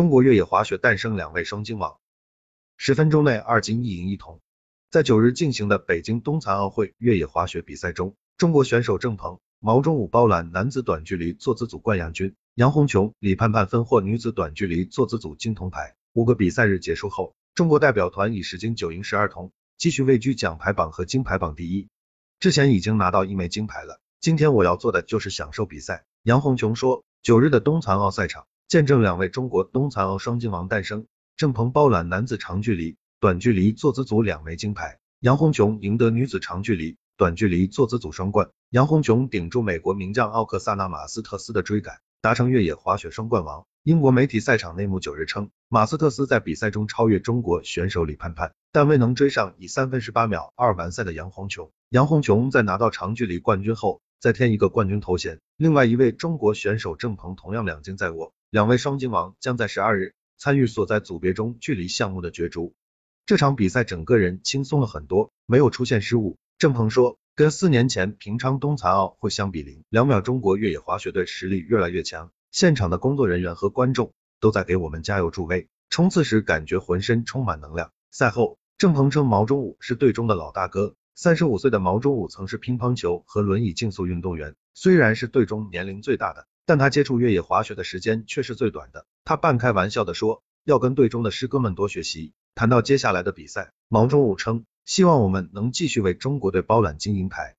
中国越野滑雪诞生两位双金王，十分钟内二金一银一铜。在九日进行的北京冬残奥会越野滑雪比赛中，中国选手郑鹏、毛中武包揽男子短距离坐姿组冠亚军，杨红琼、李盼盼分获女子短距离坐姿组金铜牌。五个比赛日结束后，中国代表团以十金九银十二铜，继续位居奖牌榜和金牌榜第一。之前已经拿到一枚金牌了，今天我要做的就是享受比赛。杨红琼说，九日的冬残奥赛场。见证两位中国冬残奥双金王诞生，郑鹏包揽男子长距离、短距离坐姿组两枚金牌，杨红琼赢得女子长距离、短距离坐姿组双冠。杨红琼顶住美国名将奥克萨纳马斯特斯的追赶，达成越野滑雪双冠王。英国媒体赛场内幕九日称，马斯特斯在比赛中超越中国选手李盼盼，但未能追上以三分十八秒二完赛的杨红琼。杨红琼在拿到长距离冠军后，再添一个冠军头衔。另外一位中国选手郑鹏同样两金在握。两位双金王将在十二日参与所在组别中距离项目的角逐。这场比赛整个人轻松了很多，没有出现失误。郑鹏说，跟四年前平昌冬残奥会相比，零两秒中国越野滑雪队实力越来越强。现场的工作人员和观众都在给我们加油助威，冲刺时感觉浑身充满能量。赛后，郑鹏称毛中武是队中的老大哥。三十五岁的毛中武曾是乒乓球和轮椅竞速运动员，虽然是队中年龄最大的。但他接触越野滑雪的时间却是最短的。他半开玩笑地说，要跟队中的师哥们多学习。谈到接下来的比赛，毛中武称，希望我们能继续为中国队包揽金银牌。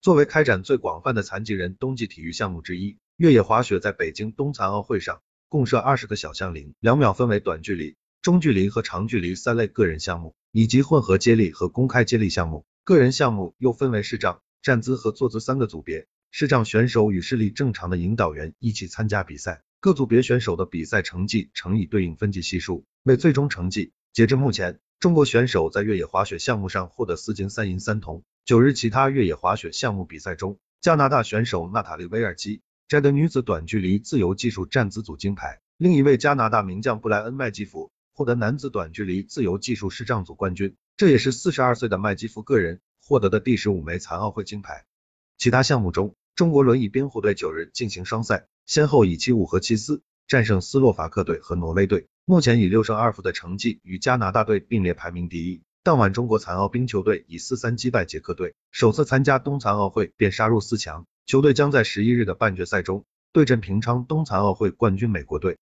作为开展最广泛的残疾人冬季体育项目之一，越野滑雪在北京冬残奥会上共设二十个小项零两秒，分为短距离、中距离和长距离三类个人项目，以及混合接力和公开接力项目。个人项目又分为视障、站姿和坐姿三个组别。视障选手与视力正常的引导员一起参加比赛，各组别选手的比赛成绩乘以对应分级系数为最终成绩。截至目前，中国选手在越野滑雪项目上获得四金三银三铜。九日其他越野滑雪项目比赛中，加拿大选手娜塔莉威尔基摘得女子短距离自由技术站姿组金牌，另一位加拿大名将布莱恩麦基福获得男子短距离自由技术视障组冠军，这也是四十二岁的麦基福个人获得的第十五枚残奥会金牌。其他项目中，中国轮椅冰壶队九日进行双赛，先后以七五和七四战胜斯洛伐克队和挪威队，目前以六胜二负的成绩与加拿大队并列排名第一。当晚，中国残奥冰球队以四三击败捷克队，首次参加冬残奥会便杀入四强。球队将在十一日的半决赛中对阵平昌冬残奥会冠军美国队。